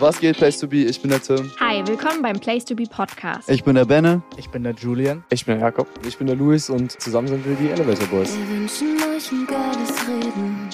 Was geht, Place to Be? Ich bin der Tim. Hi, willkommen beim Place to Be Podcast. Ich bin der Benne. Ich bin der Julian. Ich bin der Jakob. Ich bin der Luis und zusammen sind wir die Elevator Boys. Wir wünschen euch ein geiles Reden.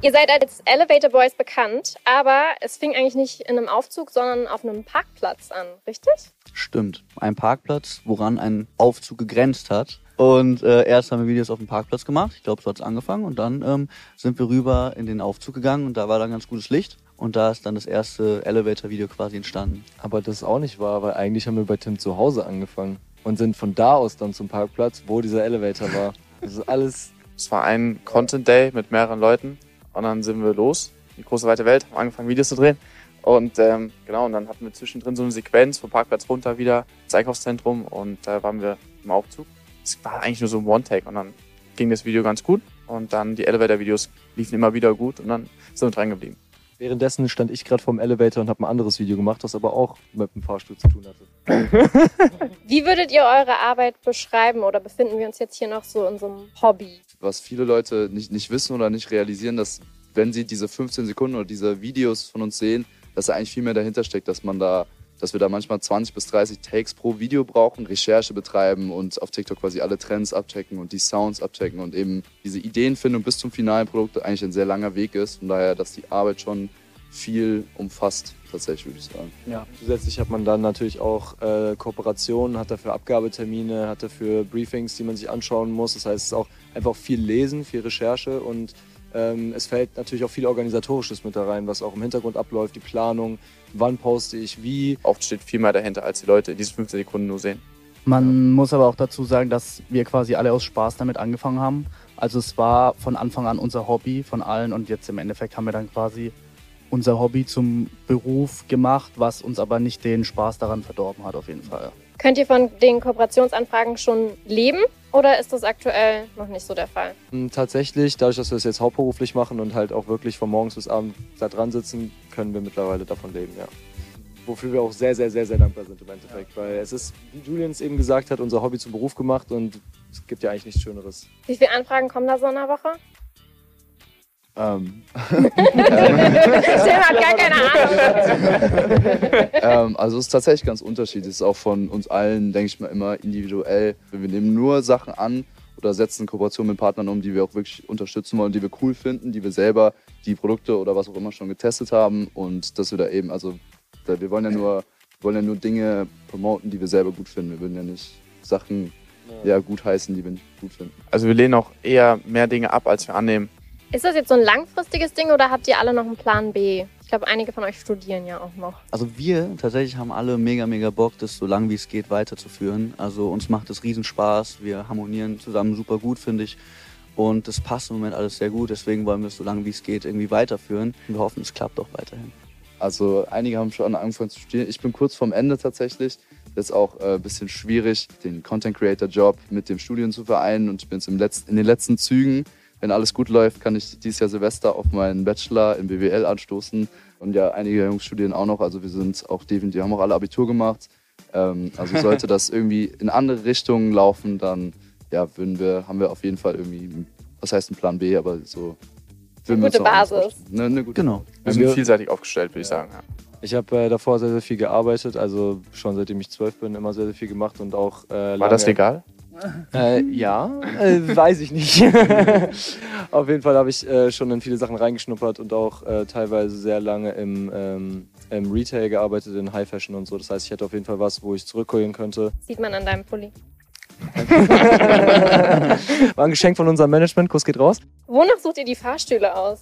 Ihr seid als Elevator Boys bekannt, aber es fing eigentlich nicht in einem Aufzug, sondern auf einem Parkplatz an, richtig? Stimmt. Ein Parkplatz, woran ein Aufzug gegrenzt hat. Und äh, erst haben wir Videos auf dem Parkplatz gemacht. Ich glaube, so hat es angefangen. Und dann ähm, sind wir rüber in den Aufzug gegangen und da war dann ganz gutes Licht. Und da ist dann das erste Elevator-Video quasi entstanden. Aber das ist auch nicht wahr, weil eigentlich haben wir bei Tim zu Hause angefangen und sind von da aus dann zum Parkplatz, wo dieser Elevator war. Das ist alles. Es war ein Content Day mit mehreren Leuten und dann sind wir los, die große weite Welt, haben angefangen Videos zu drehen. Und ähm, genau, und dann hatten wir zwischendrin so eine Sequenz vom Parkplatz runter wieder ins Einkaufszentrum und da waren wir im Aufzug. Es war eigentlich nur so ein One-Take und dann ging das Video ganz gut und dann die Elevator-Videos liefen immer wieder gut und dann sind wir dran geblieben. Währenddessen stand ich gerade vorm Elevator und habe ein anderes Video gemacht, das aber auch mit dem Fahrstuhl zu tun hatte. Wie würdet ihr eure Arbeit beschreiben oder befinden wir uns jetzt hier noch so in so einem Hobby? Was viele Leute nicht, nicht wissen oder nicht realisieren, dass wenn sie diese 15 Sekunden oder diese Videos von uns sehen, dass da eigentlich viel mehr dahinter steckt, dass man da, dass wir da manchmal 20 bis 30 Takes pro Video brauchen, Recherche betreiben und auf TikTok quasi alle Trends abchecken und die Sounds abchecken und eben diese Ideenfindung bis zum finalen Produkt eigentlich ein sehr langer Weg ist. Von daher, dass die Arbeit schon viel umfasst, tatsächlich, würde ich sagen. Ja. Zusätzlich hat man dann natürlich auch äh, Kooperationen, hat dafür Abgabetermine, hat dafür Briefings, die man sich anschauen muss. Das heißt, es ist auch einfach viel Lesen, viel Recherche und ähm, es fällt natürlich auch viel Organisatorisches mit da rein, was auch im Hintergrund abläuft, die Planung, wann poste ich wie. Oft steht viel mehr dahinter, als die Leute in diesen 15 Sekunden nur sehen. Man muss aber auch dazu sagen, dass wir quasi alle aus Spaß damit angefangen haben. Also es war von Anfang an unser Hobby von allen und jetzt im Endeffekt haben wir dann quasi unser Hobby zum Beruf gemacht, was uns aber nicht den Spaß daran verdorben hat auf jeden Fall. Könnt ihr von den Kooperationsanfragen schon leben oder ist das aktuell noch nicht so der Fall? Ähm, Tatsächlich, dadurch, dass wir es jetzt hauptberuflich machen und halt auch wirklich von morgens bis abends da dran sitzen, können wir mittlerweile davon leben, ja. Wofür wir auch sehr, sehr, sehr, sehr dankbar sind im Endeffekt. Weil es ist, wie Julian es eben gesagt hat, unser Hobby zum Beruf gemacht und es gibt ja eigentlich nichts Schöneres. Wie viele Anfragen kommen da so in der Woche? Ähm, Tim hat gar keine Ahnung. ähm, also es ist tatsächlich ganz unterschiedlich. Es ist auch von uns allen, denke ich mal, immer individuell. Wir nehmen nur Sachen an oder setzen Kooperation mit Partnern um, die wir auch wirklich unterstützen wollen, die wir cool finden, die wir selber, die Produkte oder was auch immer schon getestet haben und dass wir da eben, also da, wir wollen ja nur, wollen ja nur Dinge promoten, die wir selber gut finden. Wir würden ja nicht Sachen ja, gut heißen, die wir nicht gut finden. Also wir lehnen auch eher mehr Dinge ab, als wir annehmen. Ist das jetzt so ein langfristiges Ding oder habt ihr alle noch einen Plan B? Ich glaube, einige von euch studieren ja auch noch. Also wir tatsächlich haben alle mega, mega Bock, das so lange wie es geht weiterzuführen. Also uns macht es riesen Spaß. Wir harmonieren zusammen super gut, finde ich. Und das passt im Moment alles sehr gut. Deswegen wollen wir es so lange wie es geht irgendwie weiterführen. Und wir hoffen, es klappt auch weiterhin. Also einige haben schon angefangen zu studieren. Ich bin kurz vorm Ende tatsächlich. Das ist auch äh, ein bisschen schwierig, den Content Creator Job mit dem Studium zu vereinen. Und ich bin jetzt im letzten, in den letzten Zügen. Wenn alles gut läuft, kann ich dieses Jahr Silvester auf meinen Bachelor in BWL anstoßen. Und ja, einige Jungs studieren auch noch. Also wir sind auch definitiv, haben auch alle Abitur gemacht. Ähm, also sollte das irgendwie in andere Richtungen laufen, dann ja, würden wir, haben wir auf jeden Fall irgendwie, was heißt ein Plan B, aber so. würden wir gute Basis. vorstellen. Ne, eine gute Genau. Wir sind Wir- vielseitig aufgestellt, würde ich sagen. Ja. Ich habe äh, davor sehr, sehr viel gearbeitet, also schon seitdem ich zwölf bin, immer sehr, sehr viel gemacht und auch. Äh, War lange- das legal? Äh, ja, äh, weiß ich nicht. Auf jeden Fall habe ich äh, schon in viele Sachen reingeschnuppert und auch äh, teilweise sehr lange im, ähm, im Retail gearbeitet, in High Fashion und so. Das heißt, ich hätte auf jeden Fall was, wo ich zurückholen könnte. Sieht man an deinem Pulli. War ein Geschenk von unserem Management, Kuss geht raus. Wonach sucht ihr die Fahrstühle aus?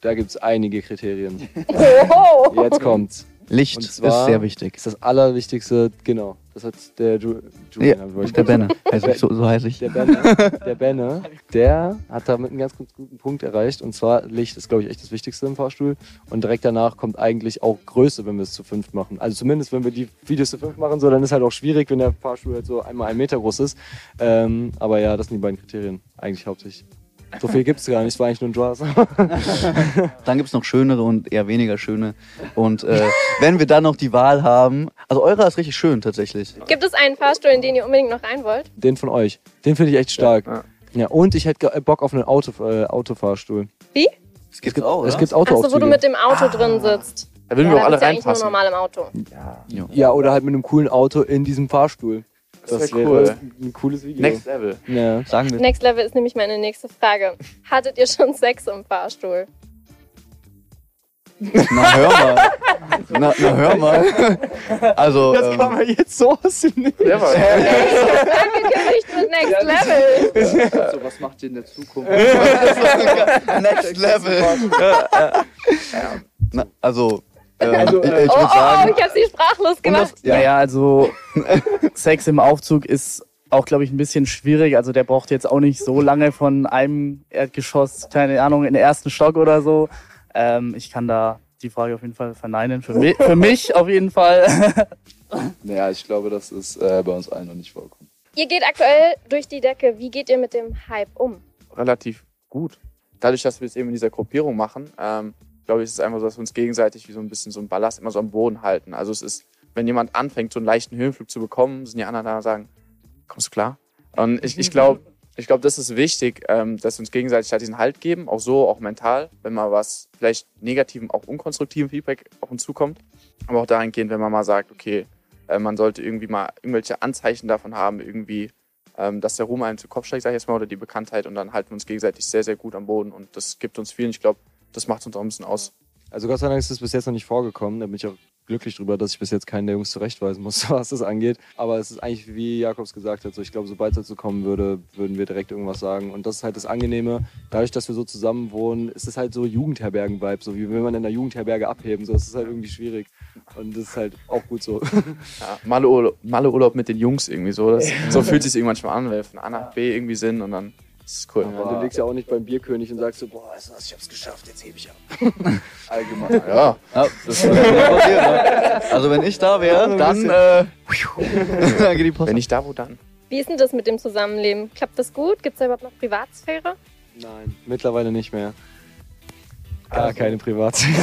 Da gibt es einige Kriterien. Jetzt kommt's. Licht ist sehr wichtig. Das ist das Allerwichtigste, genau. Das hat der Ju Julian, Ja, ich der Benne. Ich, so, so heiße ich. Der Benne, der Benne, der hat damit einen ganz, ganz guten Punkt erreicht. Und zwar Licht ist, glaube ich, echt das Wichtigste im Fahrstuhl. Und direkt danach kommt eigentlich auch Größe, wenn wir es zu fünf machen. Also zumindest, wenn wir die Videos zu fünf machen, so, dann ist halt auch schwierig, wenn der Fahrstuhl halt so einmal einen Meter groß ist. Ähm, aber ja, das sind die beiden Kriterien eigentlich hauptsächlich. So viel gibt es gar nicht, es war eigentlich nur ein Spaß. Dann gibt es noch schönere und eher weniger schöne. Und äh, wenn wir dann noch die Wahl haben, also eurer ist richtig schön tatsächlich. Gibt es einen Fahrstuhl, in den ihr unbedingt noch rein wollt? Den von euch, den finde ich echt stark. Ja. Ja, und ich hätte ge- Bock auf einen Auto, äh, Autofahrstuhl. Wie? Es gibt auch, Es gibt Achso, wo du mit dem Auto drin sitzt. Da würden ja, wir auch alle du ja eigentlich nur reinpassen. normal im Auto. Ja. ja, oder halt mit einem coolen Auto in diesem Fahrstuhl. Das wär wäre cool. ein cooles Video. Next Level. Ja. Sagen wir Next Level ist nämlich meine nächste Frage. Hattet ihr schon Sex im Fahrstuhl? Na, hör mal. Na, na hör mal. Also, Das ähm, kann man jetzt so aus dem Nichts. Clever. Angekündigt mit Next Level. Also, was macht ihr in der Zukunft? Next Level. Na, also, Also, ich, äh, ich Oh, oh, sagen, oh, ich hab sie sprachlos gemacht. Ja, ja, also Sex im Aufzug ist auch, glaube ich, ein bisschen schwierig. Also der braucht jetzt auch nicht so lange von einem Erdgeschoss, keine Ahnung, in den ersten Stock oder so. Ähm, ich kann da die Frage auf jeden Fall verneinen. Für mich, für mich auf jeden Fall. Naja, ich glaube, das ist äh, bei uns allen noch nicht vorgekommen. Ihr geht aktuell durch die Decke. Wie geht ihr mit dem Hype um? Relativ gut. Dadurch, dass wir es eben in dieser Gruppierung machen, ähm, glaube ich, ist es einfach so, dass wir uns gegenseitig wie so ein bisschen so ein Ballast immer so am Boden halten. Also es ist, wenn jemand anfängt, so einen leichten Höhenflug zu bekommen, sind die anderen da und sagen, kommst du klar? Und ich, ich glaube, ich glaube, das ist wichtig, ähm, dass wir uns gegenseitig halt diesen Halt geben, auch so, auch mental, wenn mal was vielleicht negativen, auch unkonstruktiven Feedback auf uns zukommt. Aber auch dahingehend, wenn man mal sagt, okay, äh, man sollte irgendwie mal irgendwelche Anzeichen davon haben, irgendwie, ähm, dass der Ruhm einem zu Kopf steigt, sag ich jetzt mal, oder die Bekanntheit und dann halten wir uns gegenseitig sehr, sehr gut am Boden und das gibt uns viel und ich glaube, das macht uns auch ein bisschen aus. Also Gott sei Dank ist es bis jetzt noch nicht vorgekommen. Da bin ich auch glücklich drüber, dass ich bis jetzt keinen der Jungs zurechtweisen musste, was das angeht. Aber es ist eigentlich, wie Jakobs gesagt hat, so ich glaube, sobald es dazu kommen würde, würden wir direkt irgendwas sagen. Und das ist halt das Angenehme. Dadurch, dass wir so zusammen wohnen, ist es halt so Jugendherbergen-Vibe. So wie will man in einer Jugendherberge abheben. So, ist halt irgendwie schwierig. Und das ist halt auch gut so. Ja, Malle-Urlaub Malle -Urlaub mit den Jungs irgendwie so. Das, so fühlt es sich irgendwann schon an, wenn wir von A nach B irgendwie sind und dann ist es cool. Ja, du legst ja auch nicht beim Bierkönig und sagst so, boah, weißt du was, ich hab's geschafft, jetzt hebe ich ab. Allgemein. Ja, ja, das wird passieren. Ne? Also, wenn ich da wäre, dann, äh, dann geht die Post. wenn nicht da, wo dann? Wie ist denn das mit dem Zusammenleben? Klappt das gut? Gibt es da überhaupt noch Privatsphäre? Nein, mittlerweile nicht mehr. Gar keine Privatsphäre.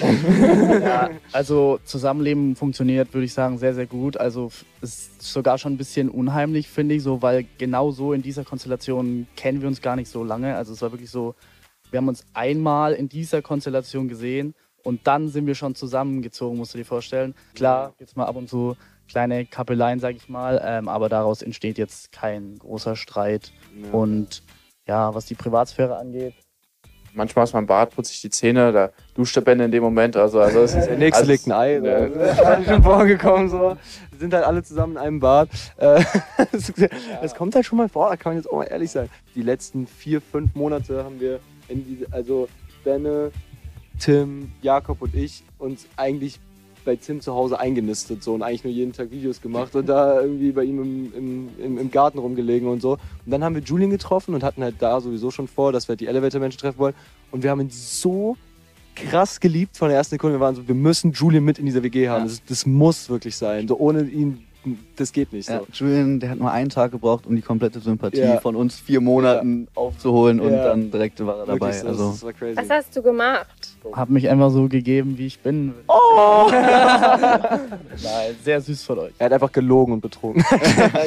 Ja, also Zusammenleben funktioniert, würde ich sagen, sehr, sehr gut. Also ist sogar schon ein bisschen unheimlich, finde ich, so, weil genau so in dieser Konstellation kennen wir uns gar nicht so lange. Also es war wirklich so, wir haben uns einmal in dieser Konstellation gesehen und dann sind wir schon zusammengezogen, musst du dir vorstellen. Klar, jetzt mal ab und zu kleine Kappeleien, sag ich mal, ähm, aber daraus entsteht jetzt kein großer Streit. Und ja, was die Privatsphäre angeht, Manchmal ist man im Bad, putzt sich die Zähne, da duscht der Bände in dem Moment. Also, also es ist Der nächste also, legt ein Ei. Ja. Das ist halt schon vorgekommen. So. Wir sind halt alle zusammen in einem Bad. Äh, Das, das kommt halt schon mal vor, da kann man jetzt auch mal ehrlich sein. Die letzten vier, fünf Monate haben wir, in diese, also Benne, Tim, Jakob und ich, uns eigentlich bei Tim zu Hause eingenistet so und eigentlich nur jeden Tag Videos gemacht und da irgendwie bei ihm im, im, im, im Garten rumgelegen und so. Und dann haben wir Julian getroffen und hatten halt da sowieso schon vor, dass wir halt die Elevator-Menschen treffen wollen. Und wir haben ihn so krass geliebt von der ersten Sekunde. Wir waren so, wir müssen Julian mit in dieser WG haben. Ja. Das, das muss wirklich sein. So ohne ihn, das geht nicht. Ja, So. Julian, der hat nur einen Tag gebraucht, um die komplette Sympathie Ja. von uns vier Monaten aufzuholen und Ja. dann direkt war er dabei. Wirklich so, Also, das war crazy. Was hast du gemacht? habe mich einfach so gegeben, wie ich bin. Oh! Nein, sehr süß von euch. Er hat einfach gelogen und betrogen.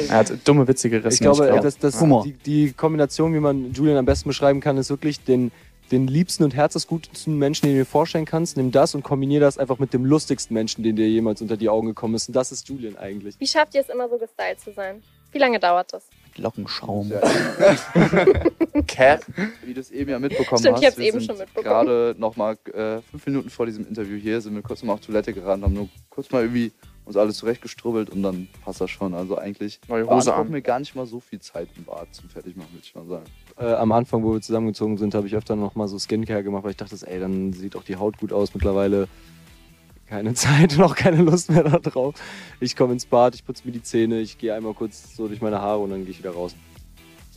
Er hat dumme Witze gerissen. Ich glaube, glaub. dass das, Humor. die, die Kombination, wie man Julian am besten beschreiben kann, ist wirklich den, den liebsten und herzensgutesten Menschen, den du dir vorstellen kannst. Nimm das und kombiniere das einfach mit dem lustigsten Menschen, den dir jemals unter die Augen gekommen ist. Und das ist Julian eigentlich. Wie schafft ihr es immer so gestylt zu sein? Wie lange dauert das? Lockenschaum. Ja. Cap. Wie du es eben ja mitbekommen Stimmt, hast, ich hab's wir eben sind schon mitbekommen. gerade noch mal äh, fünf Minuten vor diesem Interview hier, sind wir kurz mal auf Toilette gerannt, haben nur kurz mal irgendwie uns alles zurechtgestrubbelt und dann passt das schon. Also eigentlich Neue Hose beansprucht an. mir gar nicht mal so viel Zeit im Bad zum Fertigmachen, würde ich mal sagen. Äh, am Anfang, wo wir zusammengezogen sind, habe ich öfter noch mal so Skincare gemacht, weil ich dachte, ey, dann sieht auch die Haut gut aus. Mittlerweile keine Zeit und auch keine Lust mehr darauf. Ich komme ins Bad, ich putze mir die Zähne, ich gehe einmal kurz so durch meine Haare und dann gehe ich wieder raus.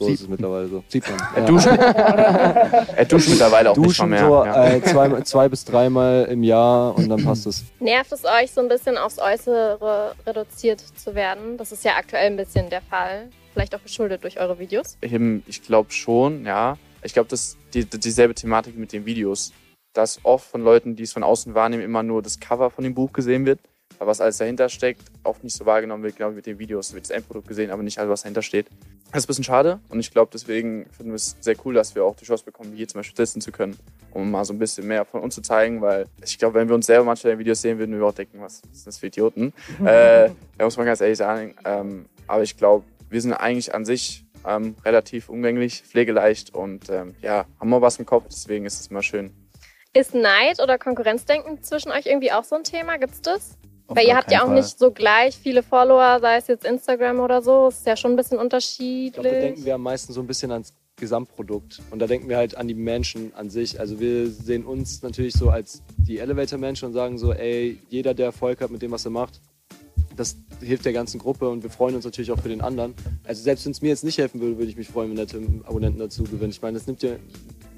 So Sieht- ist es mittlerweile so. Sieht man. Er duscht, er duscht mittlerweile auch Duschen nicht mal so mehr. ja. äh, zwei, zwei bis dreimal im Jahr und dann passt es. Nervt es euch so ein bisschen aufs Äußere reduziert zu werden? Das ist ja aktuell ein bisschen der Fall. Vielleicht auch geschuldet durch eure Videos. Eben, ich glaube schon, ja. Ich glaube, das ist die, dieselbe Thematik mit den Videos. Dass oft von Leuten, die es von außen wahrnehmen, immer nur das Cover von dem Buch gesehen wird. Aber was alles dahinter steckt, oft nicht so wahrgenommen wird, genau wie mit den Videos. Wird das Endprodukt gesehen, aber nicht alles, was dahinter steht. Das ist ein bisschen schade und ich glaube, deswegen finden wir es sehr cool, dass wir auch die Chance bekommen, hier zum Beispiel testen zu können, um mal so ein bisschen mehr von uns zu zeigen, weil ich glaube, wenn wir uns selber manchmal in Videos sehen, würden wir auch denken, was ist das für Idioten? äh, da muss man ganz ehrlich sagen. Ähm, aber ich glaube, wir sind eigentlich an sich ähm, relativ umgänglich, pflegeleicht und ähm, ja, haben mal was im Kopf, deswegen ist es immer schön. Ist Neid oder Konkurrenzdenken zwischen euch irgendwie auch so ein Thema? Gibt's das? Weil ihr habt ja auch Fall. nicht so gleich viele Follower, sei es jetzt Instagram oder so. Ist ja schon ein bisschen Ich glaube, da unterschiedlich. denken wir am meisten so ein bisschen ans Gesamtprodukt. Und da denken wir halt an die Menschen an sich. Also wir sehen uns natürlich so als die Elevator-Menschen und sagen so, ey, jeder, der Erfolg hat mit dem, was er macht, das hilft der ganzen Gruppe und wir freuen uns natürlich auch für den anderen. Also selbst wenn es mir jetzt nicht helfen würde, würde ich mich freuen, wenn der Tim Abonnenten dazu gewinnt. Ich meine, das nimmt, ja,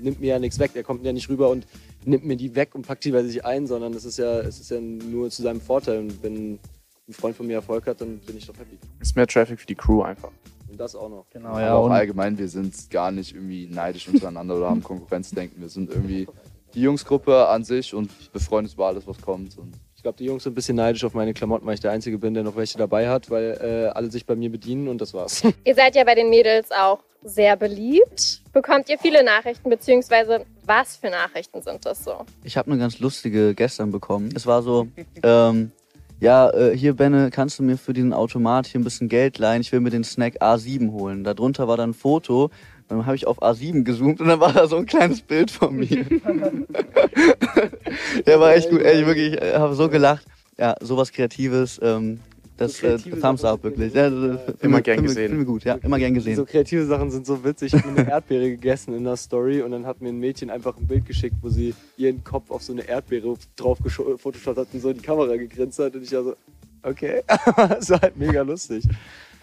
nimmt mir ja nichts weg. Der kommt ja nicht rüber und nimmt mir die weg und packt die bei sich ein, sondern es ist ja, es ist ja nur zu seinem Vorteil. Und wenn ein Freund von mir Erfolg hat, dann bin ich doch happy. Ist mehr Traffic für die Crew einfach. Und das auch noch. Genau, Aber ja. auch Und allgemein, wir sind gar nicht irgendwie neidisch untereinander oder haben Konkurrenzdenken. Wir sind irgendwie die Jungsgruppe an sich und uns über alles, was kommt. Und Ich glaube, die Jungs sind ein bisschen neidisch auf meine Klamotten, weil ich der Einzige bin, der noch welche dabei hat, weil äh, alle sich bei mir bedienen und das war's. Ihr seid ja bei den Mädels auch sehr beliebt. Bekommt ihr viele Nachrichten, beziehungsweise was für Nachrichten sind das so? Ich habe eine ganz lustige gestern bekommen. Es war so, ähm, ja, äh, hier Benne, kannst du mir für diesen Automat hier ein bisschen Geld leihen? Ich will mir den Snack A7 holen. Darunter war dann ein Foto. Dann habe ich auf A7 gezoomt und dann war da so ein kleines Bild von mir. Der war echt gut, ey, wirklich, ich habe so gelacht. Ja, sowas Kreatives, ähm, das So äh, Thumbs up wirklich. Ja, das, das, Immer gern find- gesehen. Wir gut, ja, immer gern gesehen. So kreative Sachen sind so witzig. Ich habe eine Erdbeere gegessen in der Story und dann hat mir ein Mädchen einfach ein Bild geschickt, wo sie ihren Kopf auf so eine Erdbeere drauf gefotoshoppt hat und so in die Kamera gegrinst hat und ich war so, okay, das war halt mega lustig.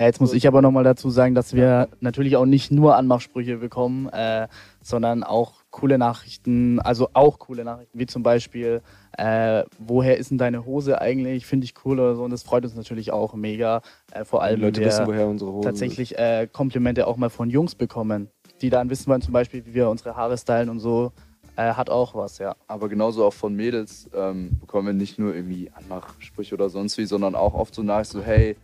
Ja, jetzt muss ich aber nochmal dazu sagen, dass wir natürlich auch nicht nur Anmachsprüche bekommen, äh, sondern auch coole Nachrichten, also auch coole Nachrichten, wie zum Beispiel, äh, woher ist denn deine Hose eigentlich? Finde ich cool oder so. Und das freut uns natürlich auch mega. Äh, vor Die allem, Leute wenn wir wissen, woher unsere Hosen tatsächlich äh, Komplimente auch mal von Jungs bekommen, die dann wissen wollen, zum Beispiel, wie wir unsere Haare stylen und so. Äh, hat auch was, ja. Aber genauso auch von Mädels ähm, bekommen wir nicht nur irgendwie Anmachsprüche oder sonst wie, sondern auch oft so nach so, hey,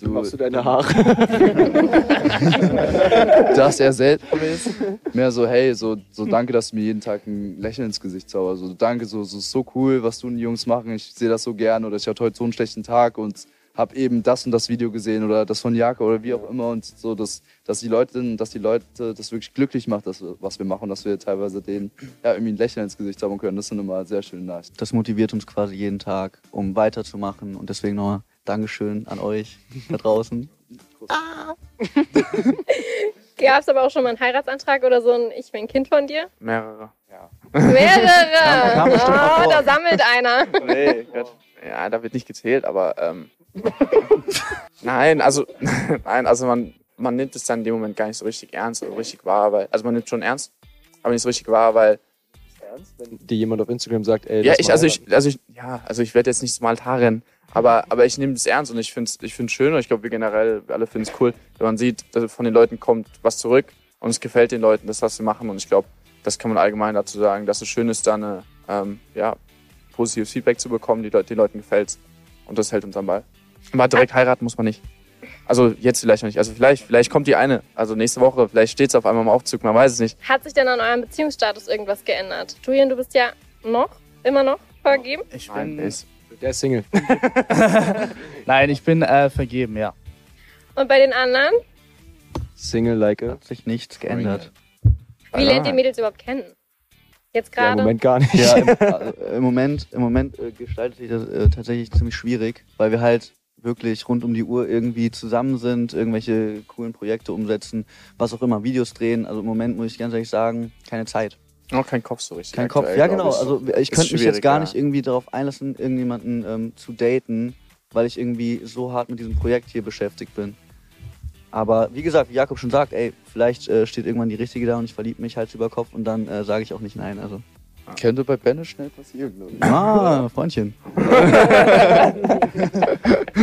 du, machst du deine Haare? das eher selten ist. Mehr so, hey, so, so danke, dass du mir jeden Tag ein Lächeln ins Gesicht zauberst. So danke, so, so so cool, was du und die Jungs machen. Ich sehe das so gern oder ich hatte heute so einen schlechten Tag und habe eben das und das Video gesehen oder das von Jaka oder wie auch immer und so, dass, dass die Leute, dass die Leute das wirklich glücklich macht, dass, wir- was wir machen, dass wir teilweise denen ja, irgendwie ein Lächeln ins Gesicht zaubern können. Das sind immer sehr schöne Nachrichten. Das motiviert uns quasi jeden Tag, um weiterzumachen. Und deswegen nochmal Dankeschön an euch da draußen. Gab es aber auch schon mal einen Heiratsantrag oder so ein Ich bin Kind von dir? Mehrere. Mehrere! bestimmt mal oh, vor. da sammelt einer. Nee, Gott. Ja, da wird nicht gezählt, aber ähm, nein, also nein, also man, man nimmt es dann in dem Moment gar nicht so richtig ernst oder richtig wahr, weil also man nimmt schon ernst, aber nicht so richtig wahr, weil Ernst? Wenn dir jemand auf Instagram sagt, ey, ja ich also ich heiraten. also ich ja also ich werde jetzt nicht zum Altar rennen, aber aber ich nehme es ernst und ich finde es ich finde schön und ich glaube wir generell wir alle finden es cool, wenn man sieht, dass von den Leuten kommt was zurück und es gefällt den Leuten, das was sie machen und ich glaube das kann man allgemein dazu sagen, dass es schön ist, da eine ähm, ja positives Feedback zu bekommen, die Leute, den Leuten gefällt's. Und das hält uns am Ball. Aber direkt heiraten muss man nicht. Also jetzt vielleicht noch nicht. Also vielleicht, vielleicht kommt die eine. Also nächste Woche, vielleicht steht's auf einmal im Aufzug, man weiß es nicht. Hat sich denn an eurem Beziehungsstatus irgendwas geändert? Julian, du bist ja noch, immer noch vergeben. Ich Nein, bin, ist. Der ist Single. nein, ich bin äh, vergeben, ja. Und bei den anderen? Single like a. Hat sich nichts geändert. Wie lernt ihr Mädels überhaupt kennen? Jetzt Ja, im gerade? Moment gar nicht. Ja, im, also, im Moment, im Moment äh, gestaltet sich das äh, tatsächlich ziemlich schwierig, weil wir halt wirklich rund um die Uhr irgendwie zusammen sind, irgendwelche coolen Projekte umsetzen, was auch immer, Videos drehen. Also im Moment muss ich ganz ehrlich sagen, keine Zeit. Auch kein Kopf so richtig. Kein Kopf. Ja, genau. ich. Also ich könnte mich jetzt gar nicht irgendwie darauf einlassen, irgendjemanden ähm, zu daten, weil ich irgendwie so hart mit diesem Projekt hier beschäftigt bin. Aber wie gesagt, wie Jakob schon sagt, ey, vielleicht äh, steht irgendwann die Richtige da und ich verliebe mich Hals über Kopf und dann äh, sage ich auch nicht nein. Also, Könnte bei Benne schnell passieren, glaube ich. ah, Freundchen.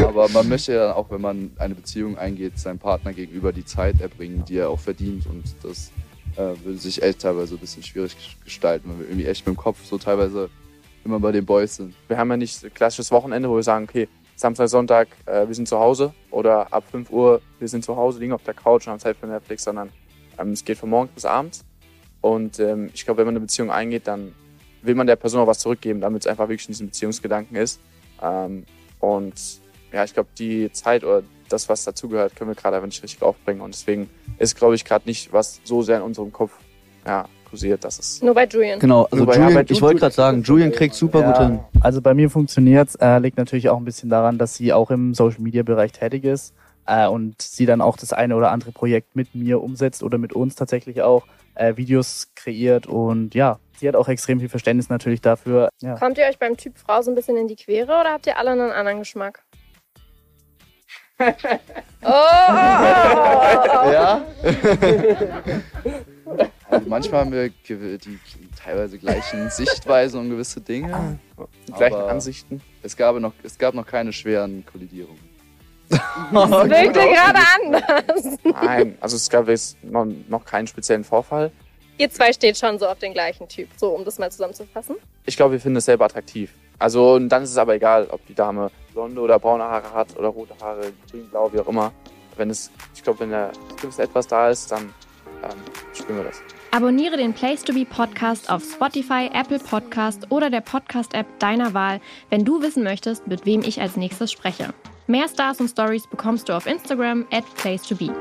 Aber man möchte ja auch, wenn man eine Beziehung eingeht, seinem Partner gegenüber die Zeit erbringen, die er auch verdient. Und das würde sich echt teilweise ein bisschen schwierig gestalten, weil wir irgendwie echt mit dem Kopf so teilweise immer bei den Boys sind. Wir haben ja nicht ein klassisches Wochenende, wo wir sagen, okay, Samstag, Sonntag, äh, wir sind zu Hause oder ab 5 Uhr, wir sind zu Hause, liegen auf der Couch und haben Zeit für Netflix, sondern ähm, es geht von morgens bis abends. Und ähm, ich glaube, wenn man eine Beziehung eingeht, dann will man der Person auch was zurückgeben, damit es einfach wirklich in diesem Beziehungsgedanken ist. Ähm, und ja, ich glaube, die Zeit oder das, was dazugehört, können wir gerade einfach nicht richtig aufbringen. Und deswegen ist, glaube ich, gerade nicht, was so sehr in unserem Kopf ja, kursiert, dass es. Nur bei Julian. Genau, also bei- Julian, ja, ich wollte gerade sagen, Julian kriegt super gut hin. Also bei mir funktioniert's, äh, liegt natürlich auch ein bisschen daran, dass sie auch im Social Media Bereich tätig ist äh, und sie dann auch das eine oder andere Projekt mit mir umsetzt oder mit uns tatsächlich auch äh, Videos kreiert und ja, sie hat auch extrem viel Verständnis natürlich dafür. Ja. Kommt ihr euch beim Typ Frau so ein bisschen in die Quere oder habt ihr alle einen anderen Geschmack? Oh, oh, oh. Ja. Also manchmal haben wir die teilweise gleichen Sichtweisen um gewisse Dinge. Die gleichen Aber Ansichten. Es gab, noch, es gab noch keine schweren Kollidierungen. Das wirkte gerade anders. Nein, also es gab jetzt noch, noch keinen speziellen Vorfall. Ihr zwei steht schon so auf den gleichen Typ, so um das mal zusammenzufassen. Ich glaube, wir finden es selber attraktiv. Also und dann ist es aber egal, ob die Dame blonde oder braune Haare hat oder rote Haare, grün, blau, wie auch immer. Wenn es, ich glaube, wenn da gewisse etwas da ist, dann ähm, spüren wir das. Abonniere den Place to Be Podcast auf Spotify, Apple Podcast oder der Podcast-App deiner Wahl, wenn du wissen möchtest, mit wem ich als nächstes spreche. Mehr Stars und Stories bekommst du auf Instagram at Place to Be.